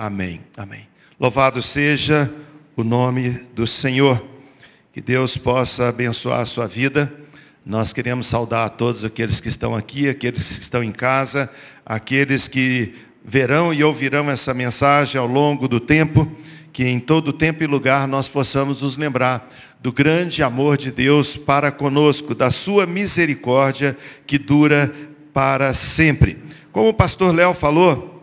Amém. Amém. Louvado seja o nome do Senhor. Que Deus possa abençoar a sua vida. Nós queremos saudar a todos aqueles que estão aqui, aqueles que estão em casa, aqueles que verão e ouvirão essa mensagem ao longo do tempo, que em todo tempo e lugar nós possamos nos lembrar do grande amor de Deus para conosco, da sua misericórdia que dura para sempre. Como o pastor Léo falou,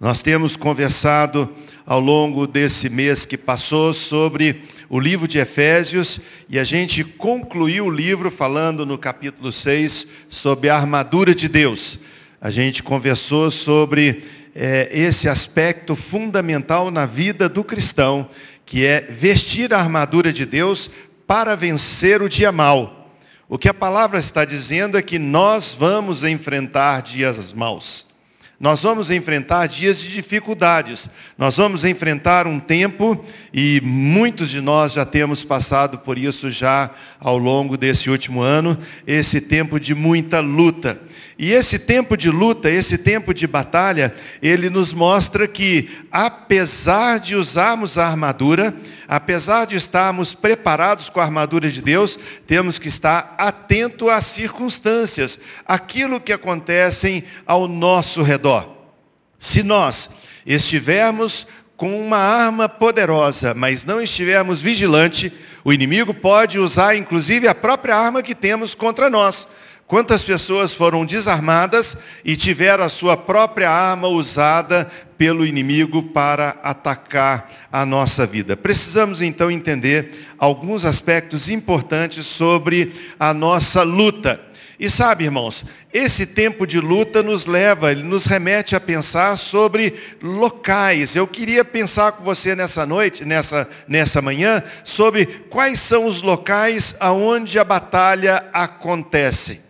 nós temos conversado ao longo desse mês que passou sobre o livro de Efésios e a gente concluiu o livro falando no capítulo 6 sobre a armadura de Deus. A gente conversou sobre é, esse aspecto fundamental na vida do cristão, que é vestir a armadura de Deus para vencer o dia mal. O que a palavra está dizendo é que nós vamos enfrentar dias maus. Nós vamos enfrentar dias de dificuldades. Nós vamos enfrentar um tempo, e muitos de nós já temos passado por isso já ao longo desse último ano, esse tempo de muita luta. E esse tempo de luta, esse tempo de batalha, ele nos mostra que, apesar de usarmos a armadura, apesar de estarmos preparados com a armadura de Deus, temos que estar atento às circunstâncias, aquilo que acontecem ao nosso redor. Se nós estivermos com uma arma poderosa, mas não estivermos vigilante, o inimigo pode usar inclusive a própria arma que temos contra nós. Quantas pessoas foram desarmadas e tiveram a sua própria arma usada pelo inimigo para atacar a nossa vida? Precisamos então entender alguns aspectos importantes sobre a nossa luta. E sabe, irmãos, esse tempo de luta nos leva, ele nos remete a pensar sobre locais. Eu queria pensar com você nessa noite, nessa, nessa manhã, sobre quais são os locais aonde a batalha acontece.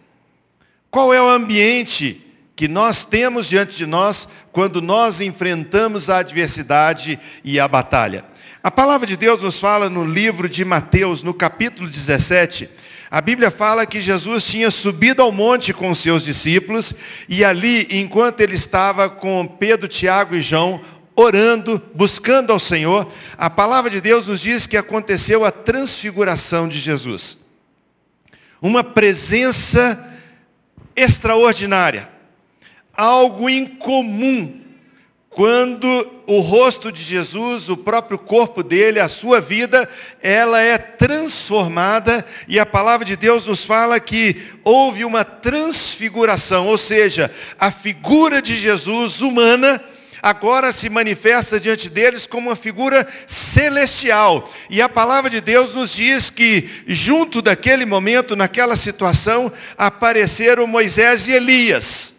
Qual é o ambiente que nós temos diante de nós quando nós enfrentamos a adversidade e a batalha? A palavra de Deus nos fala no livro de Mateus, no capítulo 17. A Bíblia fala que Jesus tinha subido ao monte com os seus discípulos e ali, enquanto ele estava com Pedro, Tiago e João, orando, buscando ao Senhor, a palavra de Deus nos diz que aconteceu a transfiguração de Jesus. Uma presença extraordinária, algo incomum, quando o rosto de Jesus, o próprio corpo dele, a sua vida, ela é transformada e a palavra de Deus nos fala que houve uma transfiguração, ou seja, a figura de Jesus humana agora se manifesta diante deles como uma figura celestial. E a palavra de Deus nos diz que, junto daquele momento, naquela situação, apareceram Moisés e Elias.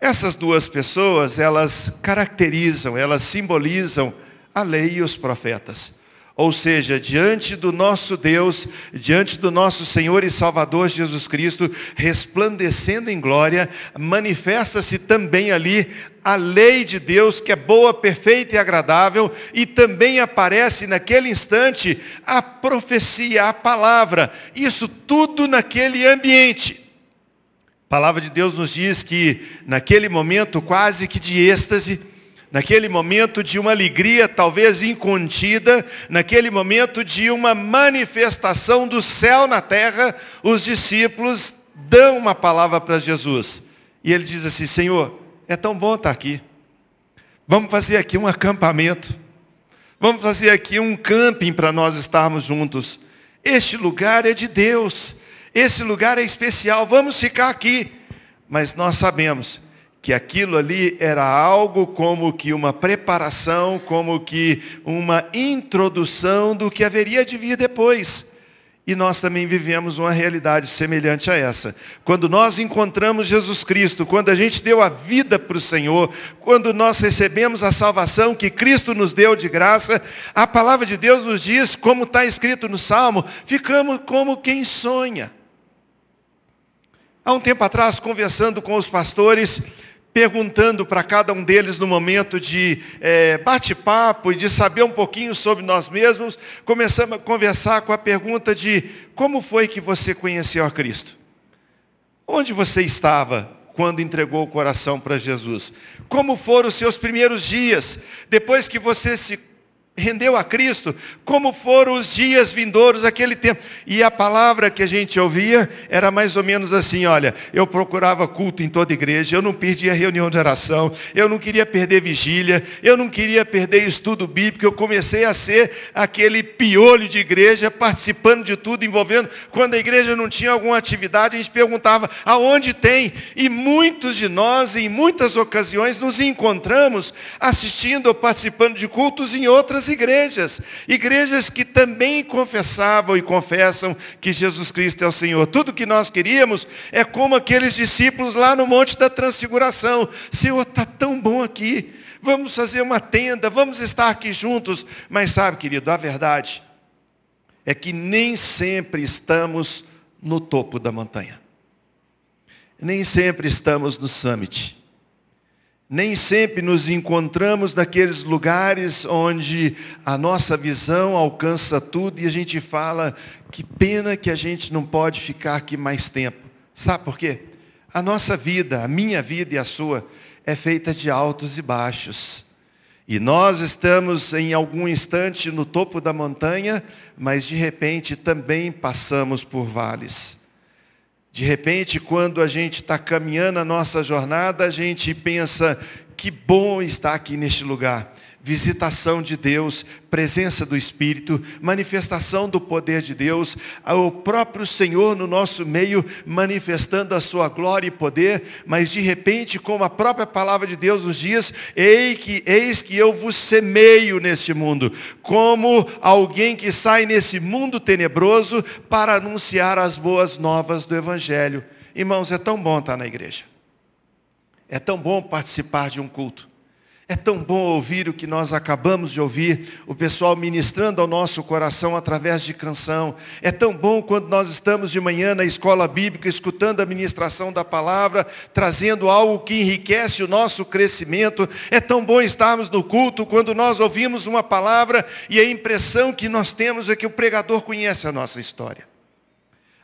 Essas duas pessoas, elas caracterizam, elas simbolizam a lei e os profetas. Ou seja, diante do nosso Deus, diante do nosso Senhor e Salvador Jesus Cristo, resplandecendo em glória, manifesta-se também ali a lei de Deus, que é boa, perfeita e agradável, e também aparece naquele instante a profecia, a palavra, isso tudo naquele ambiente. A palavra de Deus nos diz que naquele momento quase que de êxtase, naquele momento de uma alegria talvez incontida, naquele momento de uma manifestação do céu na terra, os discípulos dão uma palavra para Jesus. E ele diz assim: Senhor, é tão bom estar aqui. Vamos fazer aqui um acampamento. Vamos fazer aqui um camping para nós estarmos juntos. Este lugar é de Deus. Esse lugar é especial. Vamos ficar aqui. Mas nós sabemos que aquilo ali era algo como que uma preparação, como que uma introdução do que haveria de vir depois. E nós também vivemos uma realidade semelhante a essa. Quando nós encontramos Jesus Cristo, quando a gente deu a vida para o Senhor, quando nós recebemos a salvação que Cristo nos deu de graça, a palavra de Deus nos diz, como está escrito no Salmo, ficamos como quem sonha. Há um tempo atrás, conversando com os pastores, perguntando para cada um deles no momento de é, bate-papo e de saber um pouquinho sobre nós mesmos, começamos a conversar com a pergunta de como foi que você conheceu a Cristo? Onde você estava quando entregou o coração para Jesus? Como foram os seus primeiros dias, depois que você se rendeu a Cristo, como foram os dias vindouros aquele tempo. E a palavra que a gente ouvia era mais ou menos assim, olha, eu procurava culto em toda igreja, eu não perdia reunião de oração, eu não queria perder vigília, eu não queria perder estudo bíblico, eu comecei a ser aquele piolho de igreja, participando de tudo, envolvendo. Quando a igreja não tinha alguma atividade, a gente perguntava, aonde tem? E muitos de nós, em muitas ocasiões, nos encontramos assistindo ou participando de cultos em outras igrejas, igrejas que também confessavam e confessam que Jesus Cristo é o Senhor. Tudo que nós queríamos é como aqueles discípulos lá no Monte da Transfiguração. Senhor, está tão bom aqui. Vamos fazer uma tenda, vamos estar aqui juntos. Mas sabe, querido, a verdade é que nem sempre estamos no topo da montanha. Nem sempre estamos no summit. Nem sempre nos encontramos naqueles lugares onde a nossa visão alcança tudo e a gente fala, que pena que a gente não pode ficar aqui mais tempo. Sabe por quê? A nossa vida, a minha vida e a sua, é feita de altos e baixos. E nós estamos em algum instante no topo da montanha, mas de repente também passamos por vales. De repente, quando a gente está caminhando a nossa jornada, a gente pensa, que bom estar aqui neste lugar visitação de Deus, presença do Espírito, manifestação do poder de Deus, o próprio Senhor no nosso meio manifestando a sua glória e poder, mas de repente, como a própria palavra de Deus nos diz, eis que, eis que eu vos semeio neste mundo, como alguém que sai nesse mundo tenebroso para anunciar as boas novas do Evangelho. Irmãos, é tão bom estar na igreja. É tão bom participar de um culto. É tão bom ouvir o que nós acabamos de ouvir, o pessoal ministrando ao nosso coração através de canção. É tão bom quando nós estamos de manhã na escola bíblica, escutando a ministração da palavra, trazendo algo que enriquece o nosso crescimento. É tão bom estarmos no culto quando nós ouvimos uma palavra e a impressão que nós temos é que o pregador conhece a nossa história.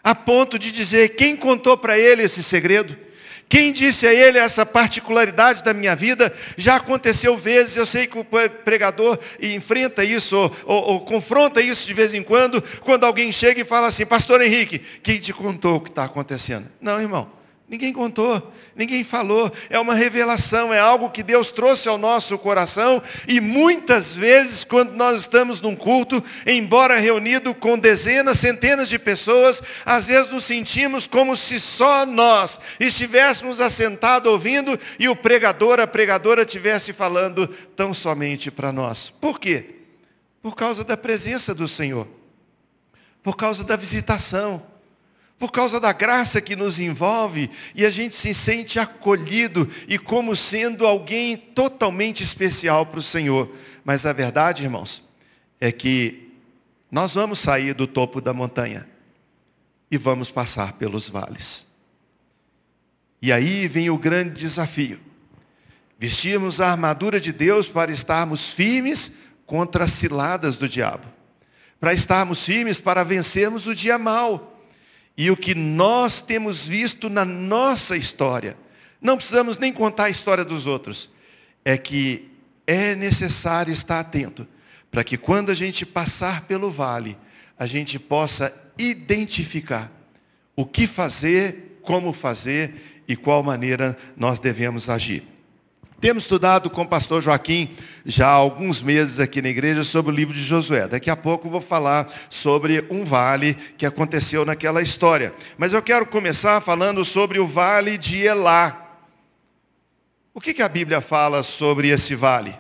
A ponto de dizer quem contou para ele esse segredo. Quem disse a ele essa particularidade da minha vida? Já aconteceu vezes, eu sei que o pregador enfrenta isso, ou, ou, ou confronta isso de vez em quando, quando alguém chega e fala assim, pastor Henrique, quem te contou o que está acontecendo? Não, irmão. Ninguém contou, ninguém falou, é uma revelação, é algo que Deus trouxe ao nosso coração e muitas vezes quando nós estamos num culto, embora reunido com dezenas, centenas de pessoas, às vezes nos sentimos como se só nós estivéssemos assentados ouvindo e o pregador, a pregadora estivesse falando tão somente para nós. Por quê? Por causa da presença do Senhor, por causa da visitação por causa da graça que nos envolve e a gente se sente acolhido e como sendo alguém totalmente especial para o Senhor. Mas a verdade, irmãos, é que nós vamos sair do topo da montanha e vamos passar pelos vales. E aí vem o grande desafio. Vestirmos a armadura de Deus para estarmos firmes contra as ciladas do diabo. Para estarmos firmes para vencermos o dia mau e o que nós temos visto na nossa história, não precisamos nem contar a história dos outros, é que é necessário estar atento para que quando a gente passar pelo vale, a gente possa identificar o que fazer, como fazer e qual maneira nós devemos agir. Temos estudado com o pastor Joaquim já há alguns meses aqui na igreja sobre o livro de Josué. Daqui a pouco vou falar sobre um vale que aconteceu naquela história. Mas eu quero começar falando sobre o vale de Elá. O que, que a Bíblia fala sobre esse vale?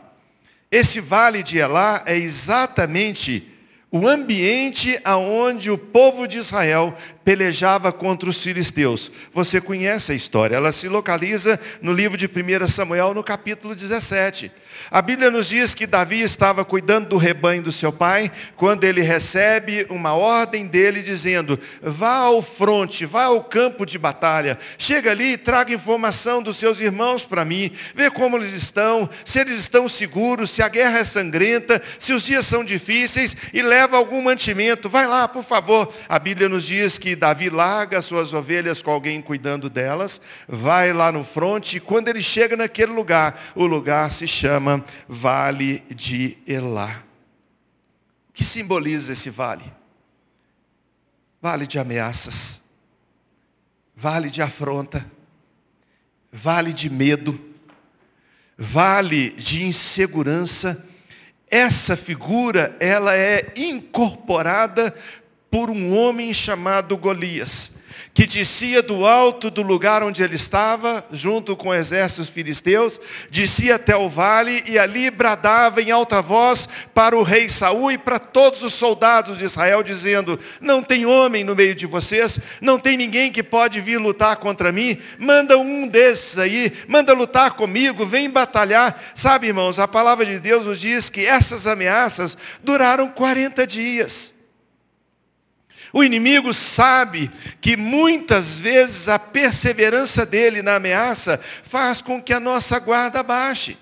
Esse vale de Elá é exatamente o ambiente aonde o povo de Israel pelejava contra os filisteus. Você conhece a história, ela se localiza no livro de 1 Samuel, no capítulo 17. A Bíblia nos diz que Davi estava cuidando do rebanho do seu pai, quando ele recebe uma ordem dele dizendo: vá ao fronte, vá ao campo de batalha, chega ali e traga informação dos seus irmãos para mim, vê como eles estão, se eles estão seguros, se a guerra é sangrenta, se os dias são difíceis, e leva leva algum mantimento, vai lá, por favor. A Bíblia nos diz que Davi larga suas ovelhas com alguém cuidando delas, vai lá no fronte, e quando ele chega naquele lugar, o lugar se chama Vale de Elá. O que simboliza esse vale? Vale de ameaças, vale de afronta, vale de medo, vale de insegurança. Essa figura, ela é incorporada por um homem chamado Golias que descia do alto do lugar onde ele estava, junto com exércitos filisteus, descia até o vale e ali bradava em alta voz para o rei Saul e para todos os soldados de Israel, dizendo: Não tem homem no meio de vocês, não tem ninguém que pode vir lutar contra mim, manda um desses aí, manda lutar comigo, vem batalhar. Sabe, irmãos, a palavra de Deus nos diz que essas ameaças duraram 40 dias. O inimigo sabe que muitas vezes a perseverança dele na ameaça faz com que a nossa guarda baixe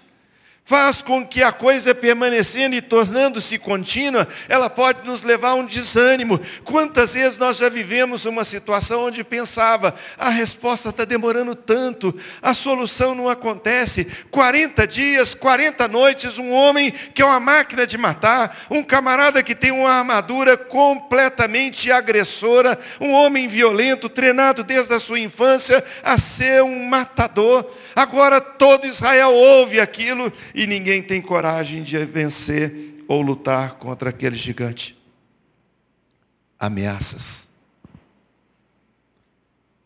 faz com que a coisa permanecendo e tornando-se contínua, ela pode nos levar a um desânimo. Quantas vezes nós já vivemos uma situação onde pensava, a resposta está demorando tanto, a solução não acontece. 40 dias, 40 noites, um homem que é uma máquina de matar, um camarada que tem uma armadura completamente agressora, um homem violento, treinado desde a sua infância a ser um matador. Agora todo Israel ouve aquilo e ninguém tem coragem de vencer ou lutar contra aquele gigante. Ameaças.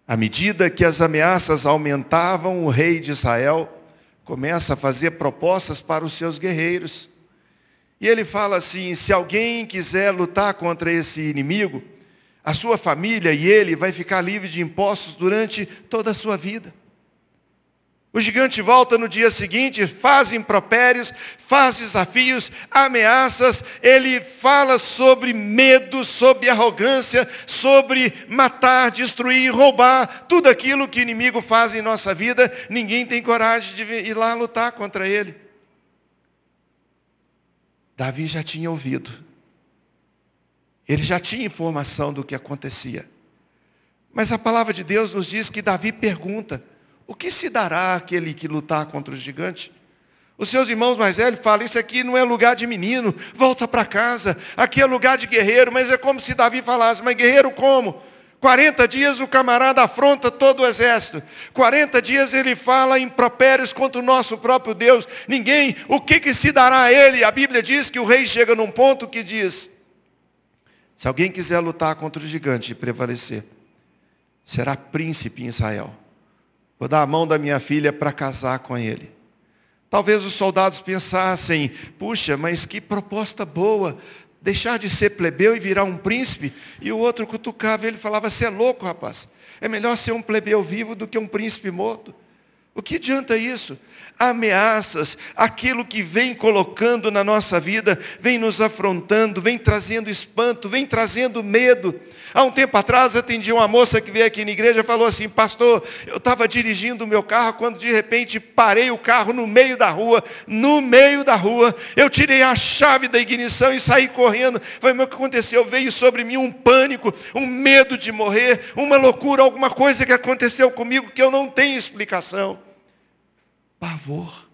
À medida que as ameaças aumentavam, o rei de Israel começa a fazer propostas para os seus guerreiros. E ele fala assim: se alguém quiser lutar contra esse inimigo, a sua família e ele vai ficar livre de impostos durante toda a sua vida. O gigante volta no dia seguinte, faz impropérios, faz desafios, ameaças, ele fala sobre medo, sobre arrogância, sobre matar, destruir, roubar, tudo aquilo que o inimigo faz em nossa vida, ninguém tem coragem de ir lá lutar contra ele. Davi já tinha ouvido, ele já tinha informação do que acontecia. Mas a palavra de Deus nos diz que Davi pergunta, o que se dará àquele que lutar contra o gigante? Os seus irmãos mais velhos falam, isso aqui não é lugar de menino, volta para casa, aqui é lugar de guerreiro, mas é como se Davi falasse, mas guerreiro como? 40 dias o camarada afronta todo o exército. 40 dias ele fala impropérios contra o nosso próprio Deus. Ninguém, o que, que se dará a ele? A Bíblia diz que o rei chega num ponto que diz: se alguém quiser lutar contra o gigante e prevalecer, será príncipe em Israel. Vou dar a mão da minha filha para casar com ele. Talvez os soldados pensassem, puxa, mas que proposta boa, deixar de ser plebeu e virar um príncipe. E o outro cutucava ele falava, você é louco, rapaz. É melhor ser um plebeu vivo do que um príncipe morto. O que adianta isso? Ameaças, aquilo que vem colocando na nossa vida, vem nos afrontando, vem trazendo espanto, vem trazendo medo. Há um tempo atrás atendi uma moça que veio aqui na igreja e falou assim, pastor, eu estava dirigindo o meu carro quando de repente parei o carro no meio da rua, no meio da rua, eu tirei a chave da ignição e saí correndo. Foi o que aconteceu? Veio sobre mim um pânico, um medo de morrer, uma loucura, alguma coisa que aconteceu comigo que eu não tenho explicação. Pavor.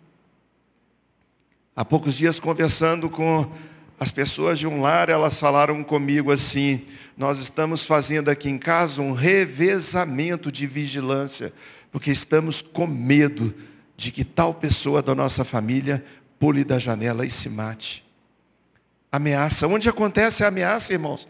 Há poucos dias conversando com as pessoas de um lar, elas falaram comigo assim: nós estamos fazendo aqui em casa um revezamento de vigilância, porque estamos com medo de que tal pessoa da nossa família pule da janela e se mate. Ameaça. Onde acontece a ameaça, irmãos?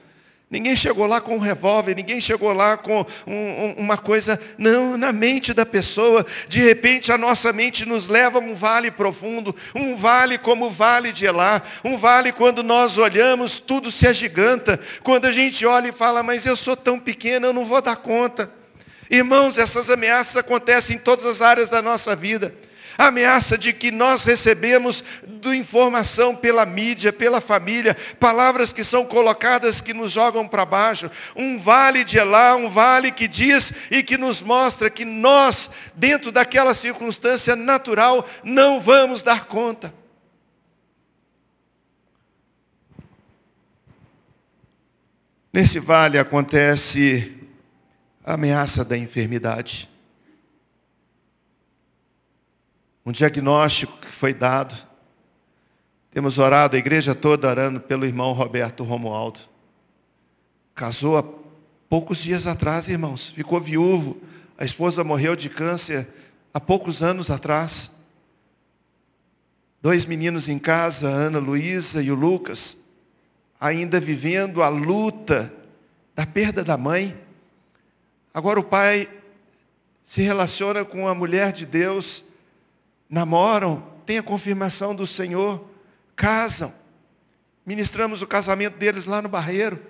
Ninguém chegou lá com um revólver, ninguém chegou lá com um, uma coisa, não, na mente da pessoa. De repente a nossa mente nos leva a um vale profundo, um vale como o vale de Elá, um vale quando nós olhamos, tudo se agiganta. Quando a gente olha e fala, mas eu sou tão pequeno, eu não vou dar conta. Irmãos, essas ameaças acontecem em todas as áreas da nossa vida. A ameaça de que nós recebemos informação pela mídia, pela família, palavras que são colocadas que nos jogam para baixo. Um vale de Elá, um vale que diz e que nos mostra que nós, dentro daquela circunstância natural, não vamos dar conta. Nesse vale acontece a ameaça da enfermidade. Um diagnóstico que foi dado. Temos orado, a igreja toda orando pelo irmão Roberto Romualdo. Casou há poucos dias atrás, irmãos. Ficou viúvo. A esposa morreu de câncer há poucos anos atrás. Dois meninos em casa, a Ana Luísa e o Lucas, ainda vivendo a luta da perda da mãe. Agora o pai se relaciona com a mulher de Deus, namoram, tem a confirmação do Senhor, casam. Ministramos o casamento deles lá no Barreiro.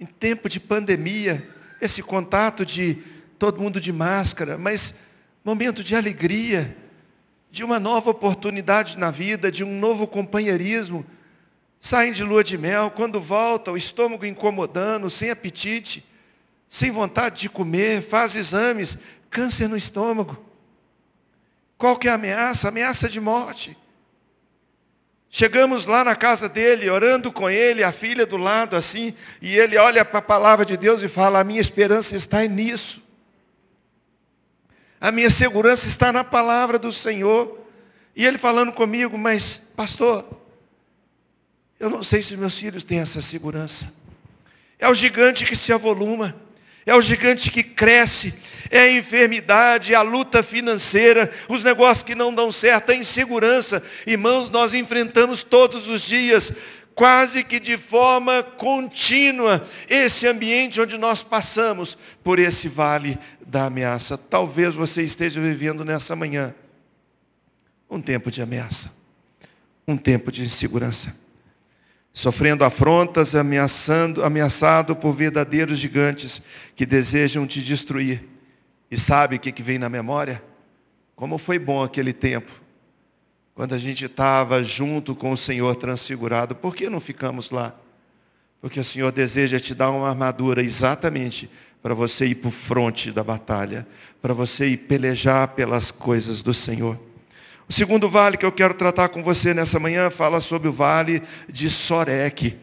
Em tempo de pandemia, esse contato de todo mundo de máscara, mas momento de alegria, de uma nova oportunidade na vida, de um novo companheirismo. Saem de lua de mel, quando volta, o estômago incomodando, sem apetite sem vontade de comer, faz exames, câncer no estômago. Qual que é a ameaça? ameaça de morte. Chegamos lá na casa dele, orando com ele, a filha do lado assim, e ele olha para a palavra de Deus e fala: A minha esperança está nisso. A minha segurança está na palavra do Senhor. E ele falando comigo, mas, pastor, eu não sei se meus filhos têm essa segurança. É o gigante que se avoluma é o gigante que cresce, é a enfermidade, é a luta financeira, os negócios que não dão certo, a insegurança. Irmãos, nós enfrentamos todos os dias, quase que de forma contínua, esse ambiente onde nós passamos por esse vale da ameaça. Talvez você esteja vivendo nessa manhã um tempo de ameaça, um tempo de insegurança sofrendo afrontas, ameaçando, ameaçado por verdadeiros gigantes que desejam te destruir. E sabe o que, que vem na memória? Como foi bom aquele tempo, quando a gente estava junto com o Senhor transfigurado. Por que não ficamos lá? Porque o Senhor deseja te dar uma armadura exatamente para você ir para o fronte da batalha, para você ir pelejar pelas coisas do Senhor. O segundo vale que eu quero tratar com você nessa manhã fala sobre o vale de Soreque.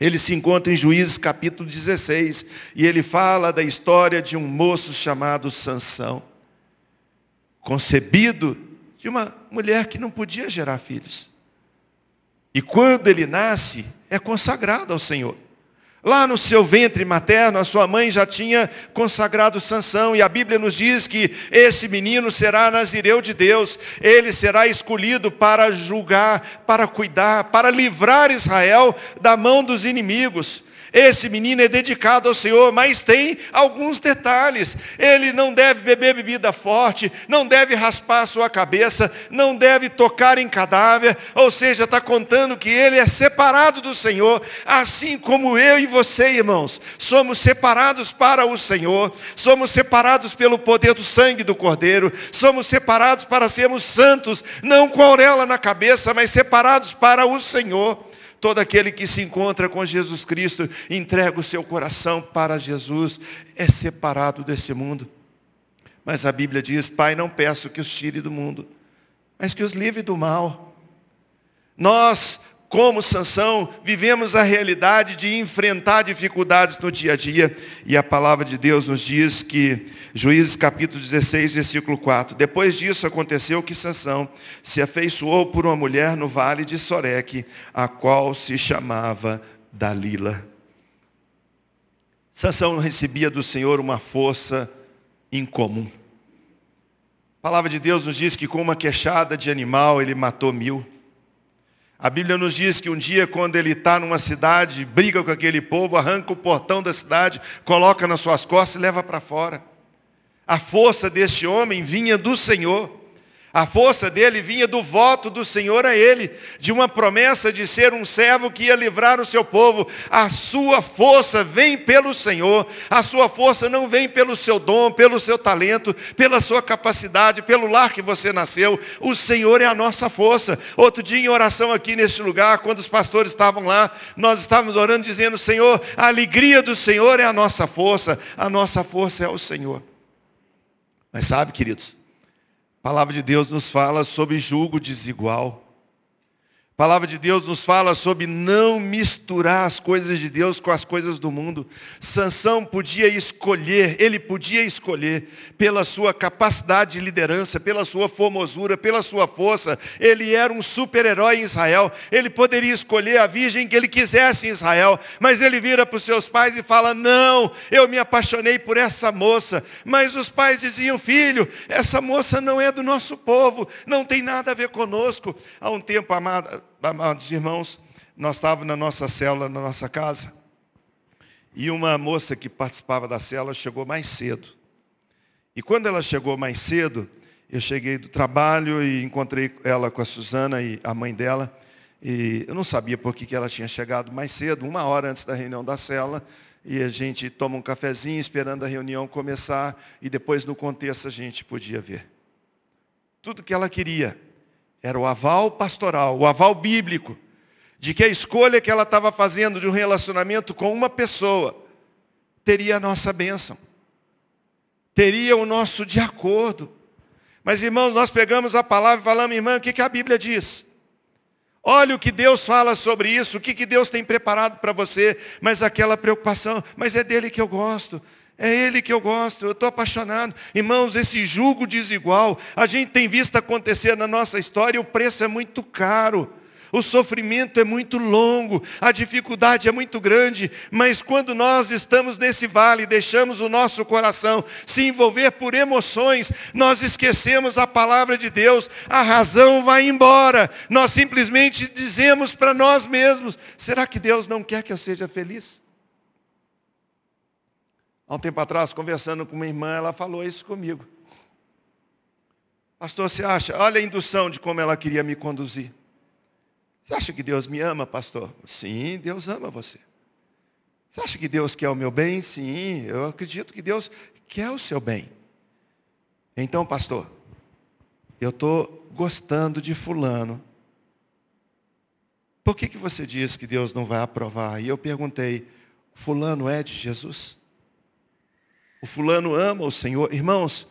Ele se encontra em Juízes capítulo 16 e ele fala da história de um moço chamado Sansão, concebido de uma mulher que não podia gerar filhos. E quando ele nasce, é consagrado ao Senhor. Lá no seu ventre materno, a sua mãe já tinha consagrado Sansão, e a Bíblia nos diz que esse menino será nazireu de Deus, ele será escolhido para julgar, para cuidar, para livrar Israel da mão dos inimigos. Esse menino é dedicado ao Senhor, mas tem alguns detalhes. Ele não deve beber bebida forte, não deve raspar a sua cabeça, não deve tocar em cadáver, ou seja, está contando que ele é separado do Senhor, assim como eu e você, irmãos, somos separados para o Senhor, somos separados pelo poder do sangue do Cordeiro, somos separados para sermos santos, não com a auréola na cabeça, mas separados para o Senhor. Todo aquele que se encontra com Jesus Cristo, entrega o seu coração para Jesus, é separado desse mundo. Mas a Bíblia diz: Pai, não peço que os tire do mundo, mas que os livre do mal. Nós como Sansão, vivemos a realidade de enfrentar dificuldades no dia a dia. E a palavra de Deus nos diz que, Juízes capítulo 16, versículo 4, depois disso aconteceu que Sansão se afeiçoou por uma mulher no vale de Soreque, a qual se chamava Dalila. Sansão recebia do Senhor uma força incomum. A palavra de Deus nos diz que com uma queixada de animal ele matou mil. A Bíblia nos diz que um dia, quando ele está numa cidade, briga com aquele povo, arranca o portão da cidade, coloca nas suas costas e leva para fora. A força deste homem vinha do Senhor. A força dele vinha do voto do Senhor a ele, de uma promessa de ser um servo que ia livrar o seu povo. A sua força vem pelo Senhor, a sua força não vem pelo seu dom, pelo seu talento, pela sua capacidade, pelo lar que você nasceu. O Senhor é a nossa força. Outro dia em oração aqui neste lugar, quando os pastores estavam lá, nós estávamos orando dizendo: Senhor, a alegria do Senhor é a nossa força, a nossa força é o Senhor. Mas sabe, queridos, a palavra de Deus nos fala sobre julgo desigual. A palavra de Deus nos fala sobre não misturar as coisas de Deus com as coisas do mundo. Sansão podia escolher, ele podia escolher pela sua capacidade de liderança, pela sua formosura, pela sua força. Ele era um super-herói em Israel. Ele poderia escolher a virgem que ele quisesse em Israel, mas ele vira para os seus pais e fala: "Não, eu me apaixonei por essa moça". Mas os pais diziam: "Filho, essa moça não é do nosso povo, não tem nada a ver conosco". Há um tempo, amada, amados irmãos, nós estávamos na nossa célula, na nossa casa, e uma moça que participava da célula chegou mais cedo. E quando ela chegou mais cedo, eu cheguei do trabalho e encontrei ela com a Suzana e a mãe dela. E eu não sabia por que ela tinha chegado mais cedo, uma hora antes da reunião da célula. E a gente toma um cafezinho esperando a reunião começar. E depois no contexto a gente podia ver. Tudo que ela queria era o aval pastoral, o aval bíblico, de que a escolha que ela estava fazendo de um relacionamento com uma pessoa teria a nossa bênção, teria o nosso de acordo. Mas irmãos, nós pegamos a palavra e falamos, irmã, o que, que a Bíblia diz? Olha o que Deus fala sobre isso, o que, que Deus tem preparado para você, mas aquela preocupação, mas é dele que eu gosto, é ele que eu gosto, eu estou apaixonado. Irmãos, esse julgo desigual, a gente tem visto acontecer na nossa história, o preço é muito caro. O sofrimento é muito longo, a dificuldade é muito grande, mas quando nós estamos nesse vale, deixamos o nosso coração se envolver por emoções, nós esquecemos a palavra de Deus, a razão vai embora. Nós simplesmente dizemos para nós mesmos: será que Deus não quer que eu seja feliz? Há um tempo atrás, conversando com uma irmã, ela falou isso comigo. Pastor, você acha? Olha a indução de como ela queria me conduzir. Você acha que Deus me ama, pastor? Sim, Deus ama você. Você acha que Deus quer o meu bem? Sim, eu acredito que Deus quer o seu bem. Então, pastor, eu estou gostando de fulano. Por que, que você diz que Deus não vai aprovar? E eu perguntei, fulano é de Jesus? O fulano ama o Senhor. Irmãos,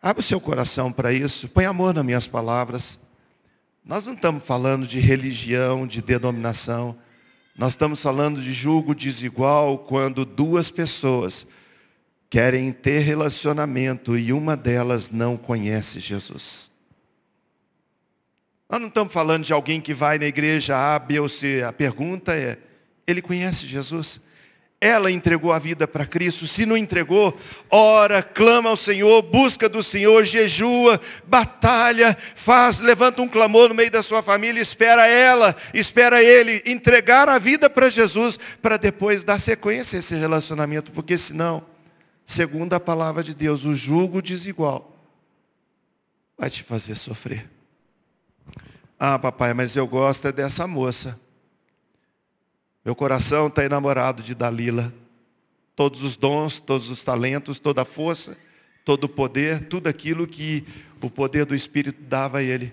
abre o seu coração para isso. Põe amor nas minhas palavras. Nós não estamos falando de religião, de denominação. Nós estamos falando de julgo desigual quando duas pessoas querem ter relacionamento e uma delas não conhece Jesus. Nós não estamos falando de alguém que vai na igreja A, B ou C. A pergunta é: ele conhece Jesus? Ela entregou a vida para Cristo. Se não entregou, ora, clama ao Senhor, busca do Senhor, jejua, batalha, faz, levanta um clamor no meio da sua família, espera ela, espera ele entregar a vida para Jesus, para depois dar sequência a esse relacionamento, porque senão, segundo a palavra de Deus, o jugo desigual vai te fazer sofrer. Ah, papai, mas eu gosto dessa moça. Meu coração está enamorado de Dalila. Todos os dons, todos os talentos, toda a força, todo o poder, tudo aquilo que o poder do Espírito dava a ele.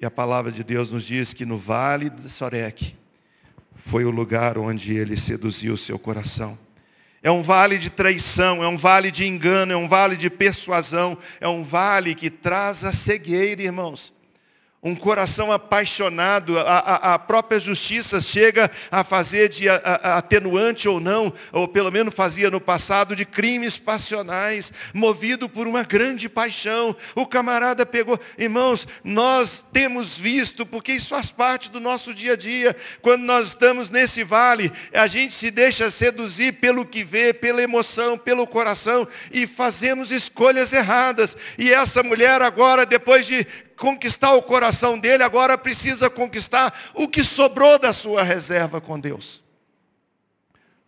E a palavra de Deus nos diz que no vale de Sorek foi o lugar onde ele seduziu o seu coração. É um vale de traição, é um vale de engano, é um vale de persuasão, é um vale que traz a cegueira, irmãos um coração apaixonado, a, a, a, própria justiça chega a fazer de a, atenuante ou não, ou pelo menos fazia no passado, de crimes passionais, movido por uma grande paixão. O camarada pegou, irmãos, nós temos visto, porque isso faz parte do nosso dia a dia, quando nós estamos nesse vale, a gente se deixa seduzir pelo que vê, pela emoção, pelo coração, e fazemos escolhas erradas. E essa mulher agora, depois de conquistar o coração dele, agora precisa conquistar o que sobrou da sua reserva com Deus.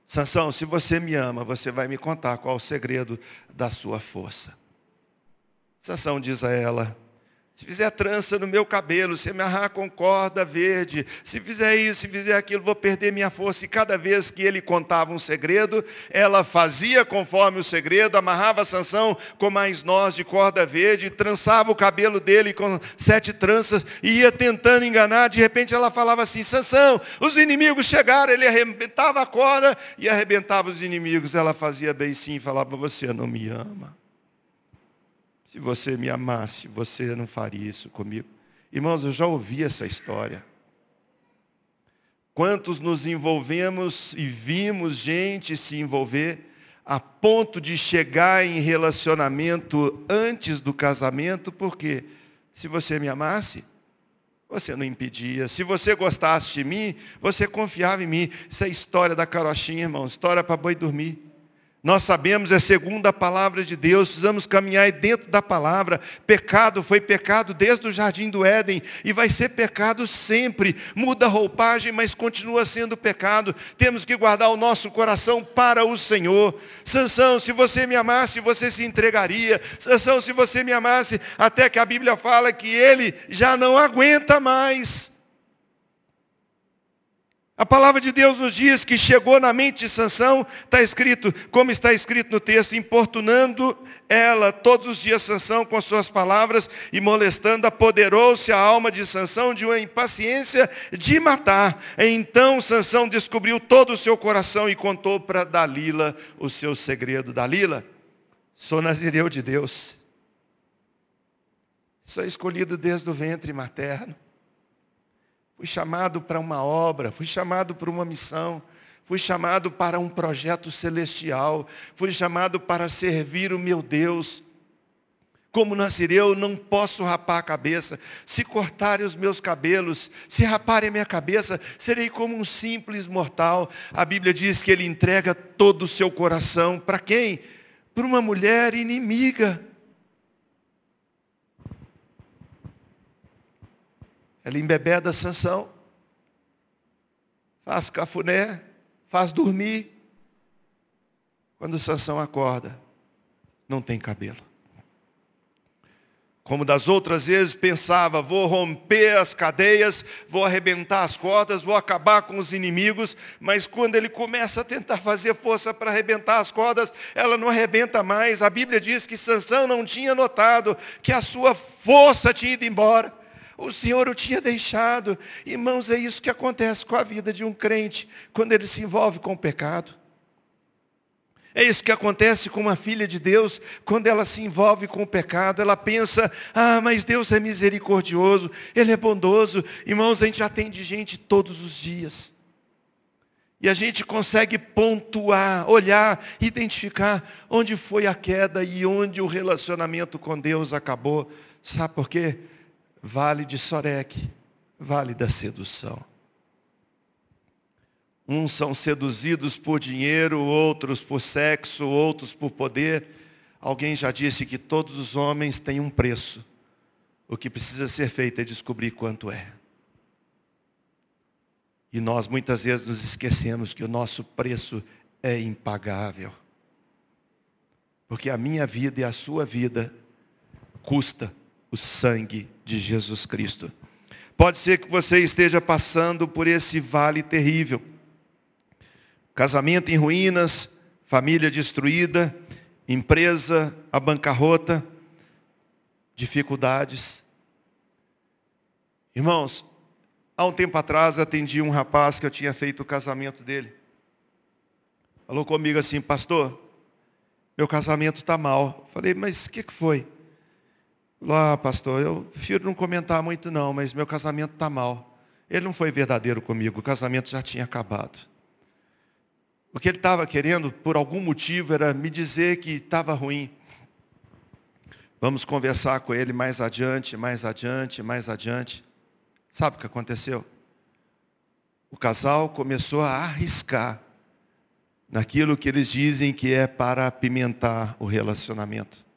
Sansão, se você me ama, você vai me contar qual o segredo da sua força. Sansão diz a ela: se fizer trança no meu cabelo, se me amarrar com corda verde, se fizer isso, se fizer aquilo, vou perder minha força. E cada vez que ele contava um segredo, ela fazia conforme o segredo, amarrava Sansão com mais nós de corda verde, trançava o cabelo dele com sete tranças e ia tentando enganar. De repente ela falava assim: Sansão, os inimigos chegaram, ele arrebentava a corda e arrebentava os inimigos. Ela fazia bem sim e falava: Você não me ama. Se você me amasse, você não faria isso comigo. Irmãos, eu já ouvi essa história. Quantos nos envolvemos e vimos gente se envolver a ponto de chegar em relacionamento antes do casamento, porque se você me amasse, você não impedia. Se você gostasse de mim, você confiava em mim. Isso é história da carochinha, irmão. História para boi dormir. Nós sabemos, é segundo a palavra de Deus, precisamos caminhar dentro da palavra. Pecado foi pecado desde o jardim do Éden e vai ser pecado sempre. Muda a roupagem, mas continua sendo pecado. Temos que guardar o nosso coração para o Senhor. Sansão, se você me amasse, você se entregaria. Sansão, se você me amasse, até que a Bíblia fala que ele já não aguenta mais. A palavra de Deus nos diz que chegou na mente de Sansão, está escrito, como está escrito no texto, importunando ela todos os dias Sansão com as suas palavras e molestando, apoderou-se a alma de Sansão de uma impaciência de matar. Então Sansão descobriu todo o seu coração e contou para Dalila o seu segredo. Dalila, sou nazireu de Deus. Sou escolhido desde o ventre materno. Fui chamado para uma obra, fui chamado para uma missão, fui chamado para um projeto celestial, fui chamado para servir o meu Deus. Como nascereu, não posso rapar a cabeça. Se cortarem os meus cabelos, se raparem a minha cabeça, serei como um simples mortal. A Bíblia diz que ele entrega todo o seu coração. Para quem? Para uma mulher inimiga. Ela embebeda Sansão, faz cafuné, faz dormir. Quando Sansão acorda, não tem cabelo. Como das outras vezes pensava, vou romper as cadeias, vou arrebentar as cordas, vou acabar com os inimigos, mas quando ele começa a tentar fazer força para arrebentar as cordas, ela não arrebenta mais. A Bíblia diz que Sansão não tinha notado que a sua força tinha ido embora. O Senhor o tinha deixado. Irmãos, é isso que acontece com a vida de um crente quando ele se envolve com o pecado. É isso que acontece com uma filha de Deus quando ela se envolve com o pecado. Ela pensa, ah, mas Deus é misericordioso, Ele é bondoso. Irmãos, a gente atende gente todos os dias. E a gente consegue pontuar, olhar, identificar onde foi a queda e onde o relacionamento com Deus acabou. Sabe por quê? Vale de Sorek, vale da sedução. Uns são seduzidos por dinheiro, outros por sexo, outros por poder. Alguém já disse que todos os homens têm um preço. O que precisa ser feito é descobrir quanto é. E nós muitas vezes nos esquecemos que o nosso preço é impagável. Porque a minha vida e a sua vida custa o sangue de Jesus Cristo. Pode ser que você esteja passando por esse vale terrível. Casamento em ruínas, família destruída, empresa à bancarrota, dificuldades. Irmãos, há um tempo atrás atendi um rapaz que eu tinha feito o casamento dele. Falou comigo assim, pastor, meu casamento está mal. Falei, mas o que, que foi? Lá, pastor, eu prefiro não comentar muito não, mas meu casamento está mal. Ele não foi verdadeiro comigo, o casamento já tinha acabado. O que ele estava querendo, por algum motivo, era me dizer que estava ruim. Vamos conversar com ele mais adiante, mais adiante, mais adiante. Sabe o que aconteceu? O casal começou a arriscar naquilo que eles dizem que é para apimentar o relacionamento.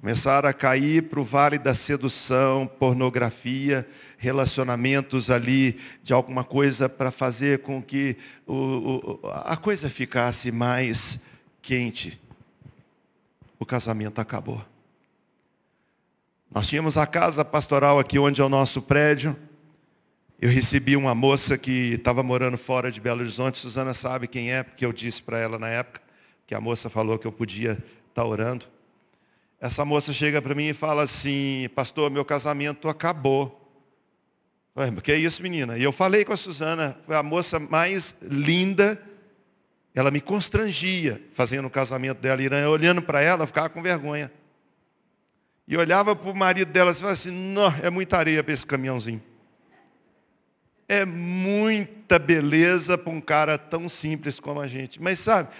Começaram a cair para o vale da sedução, pornografia, relacionamentos ali de alguma coisa para fazer com que o, o, a coisa ficasse mais quente. O casamento acabou. Nós tínhamos a casa pastoral aqui onde é o nosso prédio. Eu recebi uma moça que estava morando fora de Belo Horizonte. Suzana sabe quem é, porque eu disse para ela na época que a moça falou que eu podia estar tá orando. Essa moça chega para mim e fala assim, pastor, meu casamento acabou. Que é isso, menina? E eu falei com a Suzana, foi a moça mais linda, ela me constrangia fazendo o casamento dela, e olhando para ela, eu ficava com vergonha. E olhava para o marido dela e falava assim, não, é muita areia para esse caminhãozinho. É muita beleza para um cara tão simples como a gente. Mas sabe,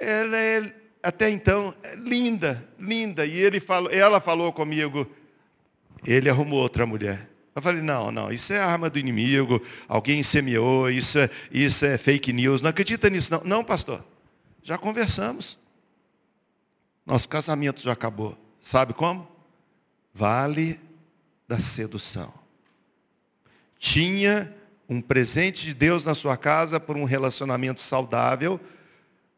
ela é até então é linda, linda. E ele falou, ela falou comigo, ele arrumou outra mulher. Eu falei, não, não, isso é arma do inimigo, alguém semeou, isso é, isso é fake news, não acredita nisso não. Não, pastor, já conversamos. Nosso casamento já acabou. Sabe como? Vale da sedução. Tinha um presente de Deus na sua casa por um relacionamento saudável,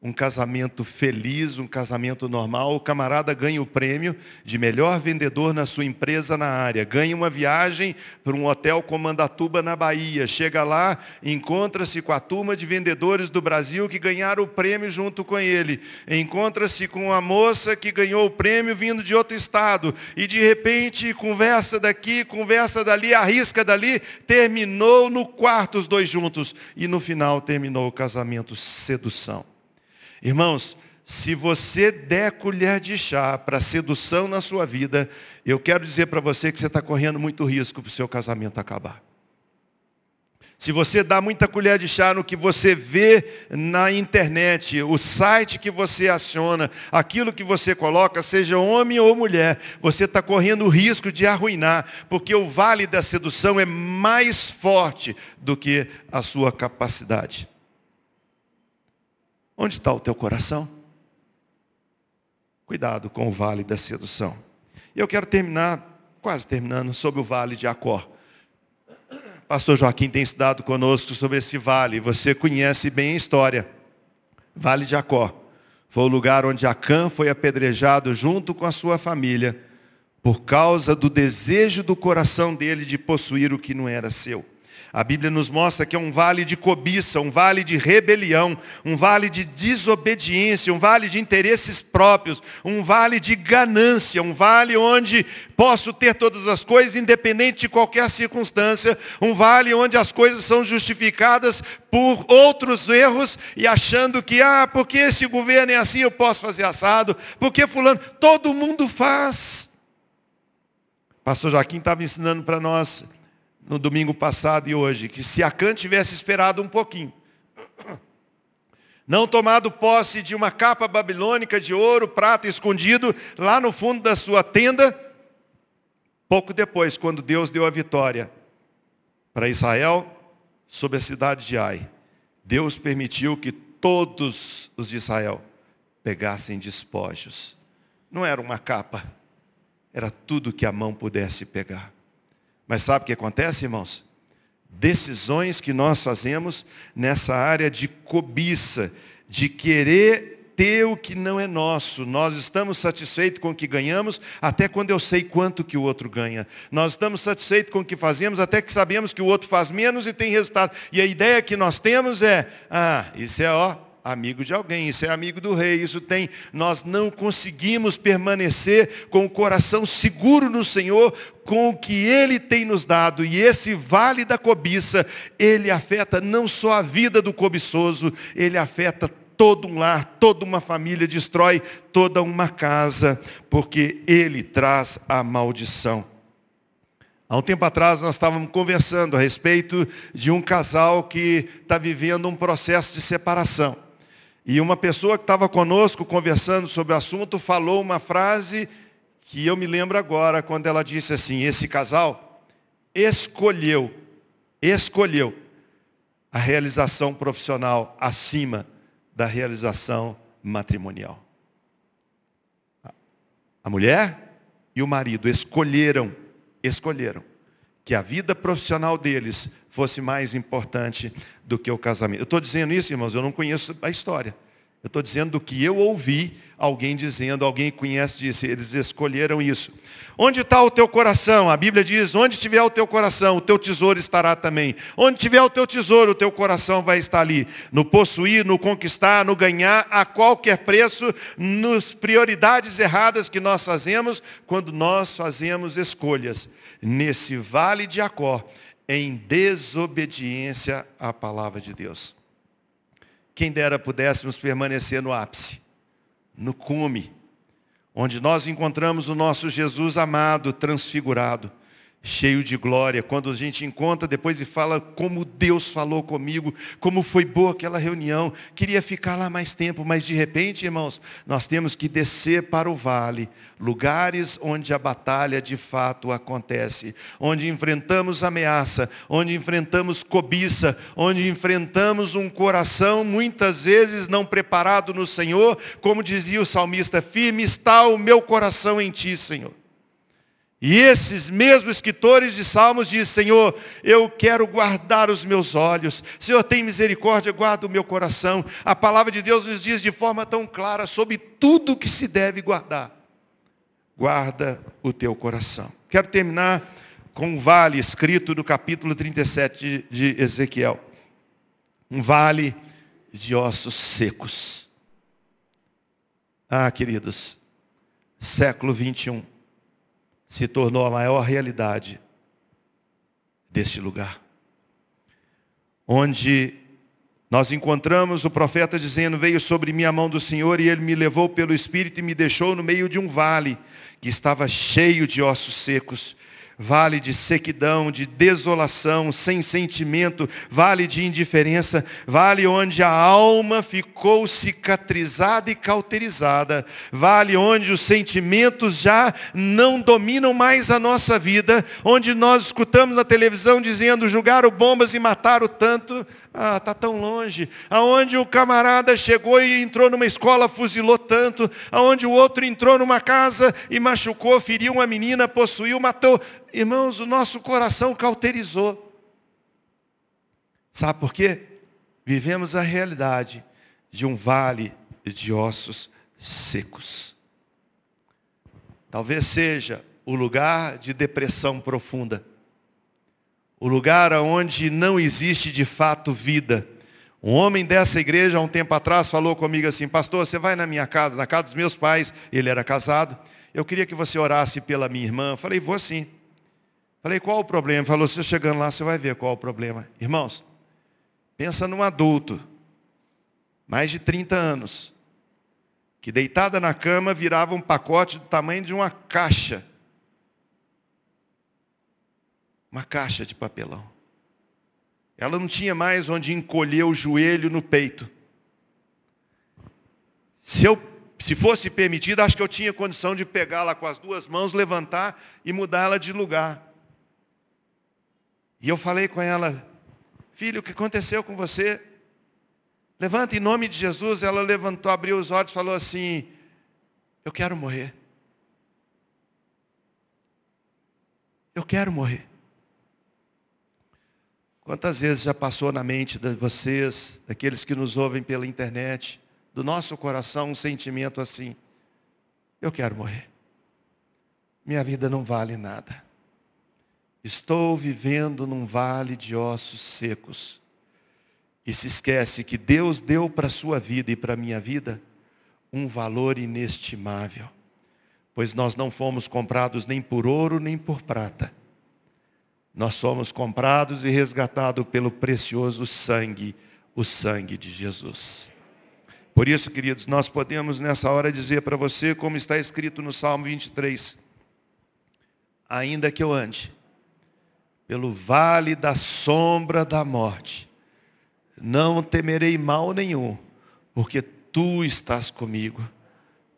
um casamento feliz, um casamento normal, o camarada ganha o prêmio de melhor vendedor na sua empresa na área, ganha uma viagem para um hotel Comandatuba na Bahia, chega lá, encontra-se com a turma de vendedores do Brasil que ganharam o prêmio junto com ele, encontra-se com a moça que ganhou o prêmio vindo de outro estado, e de repente conversa daqui, conversa dali, arrisca dali, terminou no quarto os dois juntos, e no final terminou o casamento. Sedução. Irmãos, se você der colher de chá para sedução na sua vida, eu quero dizer para você que você está correndo muito risco para o seu casamento acabar. Se você dá muita colher de chá no que você vê na internet, o site que você aciona, aquilo que você coloca, seja homem ou mulher, você está correndo o risco de arruinar, porque o vale da sedução é mais forte do que a sua capacidade. Onde está o teu coração? Cuidado com o vale da sedução. E eu quero terminar, quase terminando, sobre o vale de Acor. Pastor Joaquim tem estudado conosco sobre esse vale. Você conhece bem a história. Vale de Acor. Foi o lugar onde Acã foi apedrejado junto com a sua família, por causa do desejo do coração dele de possuir o que não era seu. A Bíblia nos mostra que é um vale de cobiça, um vale de rebelião, um vale de desobediência, um vale de interesses próprios, um vale de ganância, um vale onde posso ter todas as coisas independente de qualquer circunstância, um vale onde as coisas são justificadas por outros erros e achando que, ah, porque esse governo é assim, eu posso fazer assado, porque fulano, todo mundo faz. Pastor Joaquim estava ensinando para nós no domingo passado e hoje, que se Acã tivesse esperado um pouquinho, não tomado posse de uma capa babilônica de ouro, prata escondido lá no fundo da sua tenda, pouco depois, quando Deus deu a vitória para Israel sobre a cidade de Ai, Deus permitiu que todos os de Israel pegassem despojos. Não era uma capa, era tudo que a mão pudesse pegar. Mas sabe o que acontece, irmãos? Decisões que nós fazemos nessa área de cobiça, de querer ter o que não é nosso. Nós estamos satisfeitos com o que ganhamos, até quando eu sei quanto que o outro ganha. Nós estamos satisfeitos com o que fazemos, até que sabemos que o outro faz menos e tem resultado. E a ideia que nós temos é, ah, isso é ó, amigo de alguém, isso é amigo do rei, isso tem. Nós não conseguimos permanecer com o coração seguro no Senhor, com o que Ele tem nos dado. E esse vale da cobiça, ele afeta não só a vida do cobiçoso, ele afeta todo um lar, toda uma família, destrói toda uma casa, porque ele traz a maldição. Há um tempo atrás nós estávamos conversando a respeito de um casal que está vivendo um processo de separação. E uma pessoa que estava conosco conversando sobre o assunto falou uma frase que eu me lembro agora, quando ela disse assim: esse casal escolheu, escolheu a realização profissional acima da realização matrimonial. A mulher e o marido escolheram, escolheram que a vida profissional deles fosse mais importante do que o casamento. Eu estou dizendo isso, irmãos, eu não conheço a história. Eu estou dizendo do que eu ouvi alguém dizendo, alguém conhece, disse, eles escolheram isso. Onde está o teu coração? A Bíblia diz, onde tiver o teu coração, o teu tesouro estará também. Onde tiver o teu tesouro, o teu coração vai estar ali. No possuir, no conquistar, no ganhar, a qualquer preço, nas prioridades erradas que nós fazemos, quando nós fazemos escolhas. Nesse vale de Acó, em desobediência à palavra de Deus. Quem dera pudéssemos permanecer no ápice, no cume, onde nós encontramos o nosso Jesus amado, transfigurado cheio de glória, quando a gente encontra depois e fala como Deus falou comigo, como foi boa aquela reunião, queria ficar lá mais tempo, mas de repente, irmãos, nós temos que descer para o vale, lugares onde a batalha de fato acontece, onde enfrentamos ameaça, onde enfrentamos cobiça, onde enfrentamos um coração muitas vezes não preparado no Senhor, como dizia o salmista, firme está o meu coração em ti, Senhor. E esses mesmos escritores de Salmos dizem, Senhor, eu quero guardar os meus olhos. Senhor, tem misericórdia, guarda o meu coração. A palavra de Deus nos diz de forma tão clara sobre tudo que se deve guardar. Guarda o teu coração. Quero terminar com um vale escrito no capítulo 37 de Ezequiel. Um vale de ossos secos. Ah, queridos, século 21 se tornou a maior realidade deste lugar. Onde nós encontramos o profeta dizendo: Veio sobre mim a mão do Senhor e ele me levou pelo Espírito e me deixou no meio de um vale que estava cheio de ossos secos vale de sequidão, de desolação, sem sentimento, vale de indiferença, vale onde a alma ficou cicatrizada e cauterizada, vale onde os sentimentos já não dominam mais a nossa vida, onde nós escutamos na televisão dizendo julgaram bombas e mataram tanto, ah, está tão longe. Aonde o camarada chegou e entrou numa escola, fuzilou tanto. Aonde o outro entrou numa casa e machucou, feriu uma menina, possuiu, matou. Irmãos, o nosso coração cauterizou. Sabe por quê? Vivemos a realidade de um vale de ossos secos. Talvez seja o lugar de depressão profunda o lugar onde não existe de fato vida. Um homem dessa igreja, há um tempo atrás, falou comigo assim: Pastor, você vai na minha casa, na casa dos meus pais, ele era casado. Eu queria que você orasse pela minha irmã. Falei, vou sim. Falei, qual o problema? Falou, você chegando lá, você vai ver qual o problema. Irmãos, pensa num adulto, mais de 30 anos, que deitada na cama virava um pacote do tamanho de uma caixa uma caixa de papelão. Ela não tinha mais onde encolher o joelho no peito. Se eu se fosse permitido, acho que eu tinha condição de pegá-la com as duas mãos, levantar e mudá-la de lugar. E eu falei com ela, filho, o que aconteceu com você? Levanta em nome de Jesus. Ela levantou, abriu os olhos falou assim: Eu quero morrer. Eu quero morrer. Quantas vezes já passou na mente de vocês, daqueles que nos ouvem pela internet, do nosso coração um sentimento assim: eu quero morrer. Minha vida não vale nada. Estou vivendo num vale de ossos secos. E se esquece que Deus deu para a sua vida e para a minha vida um valor inestimável. Pois nós não fomos comprados nem por ouro nem por prata nós somos comprados e resgatados pelo precioso sangue, o sangue de Jesus. Por isso, queridos, nós podemos nessa hora dizer para você, como está escrito no Salmo 23, ainda que eu ande pelo vale da sombra da morte, não temerei mal nenhum, porque tu estás comigo,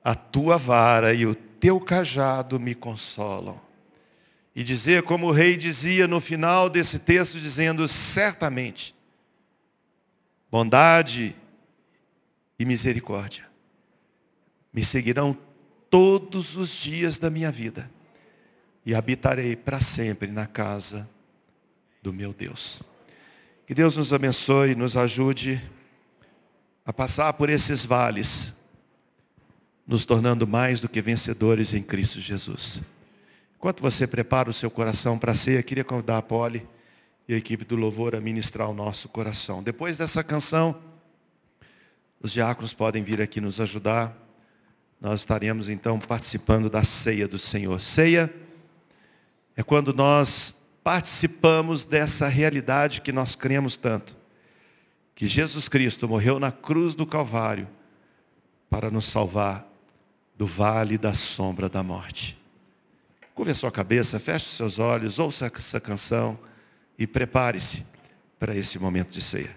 a tua vara e o teu cajado me consolam e dizer, como o rei dizia no final desse texto, dizendo: certamente, bondade e misericórdia me seguirão todos os dias da minha vida e habitarei para sempre na casa do meu Deus. Que Deus nos abençoe e nos ajude a passar por esses vales, nos tornando mais do que vencedores em Cristo Jesus. Enquanto você prepara o seu coração para a ceia, queria convidar a Poli e a equipe do louvor a ministrar o nosso coração. Depois dessa canção, os diáconos podem vir aqui nos ajudar. Nós estaremos então participando da ceia do Senhor. Ceia é quando nós participamos dessa realidade que nós cremos tanto. Que Jesus Cristo morreu na cruz do Calvário para nos salvar do vale da sombra da morte. Curve a sua cabeça, feche seus olhos, ouça essa canção e prepare-se para esse momento de ceia.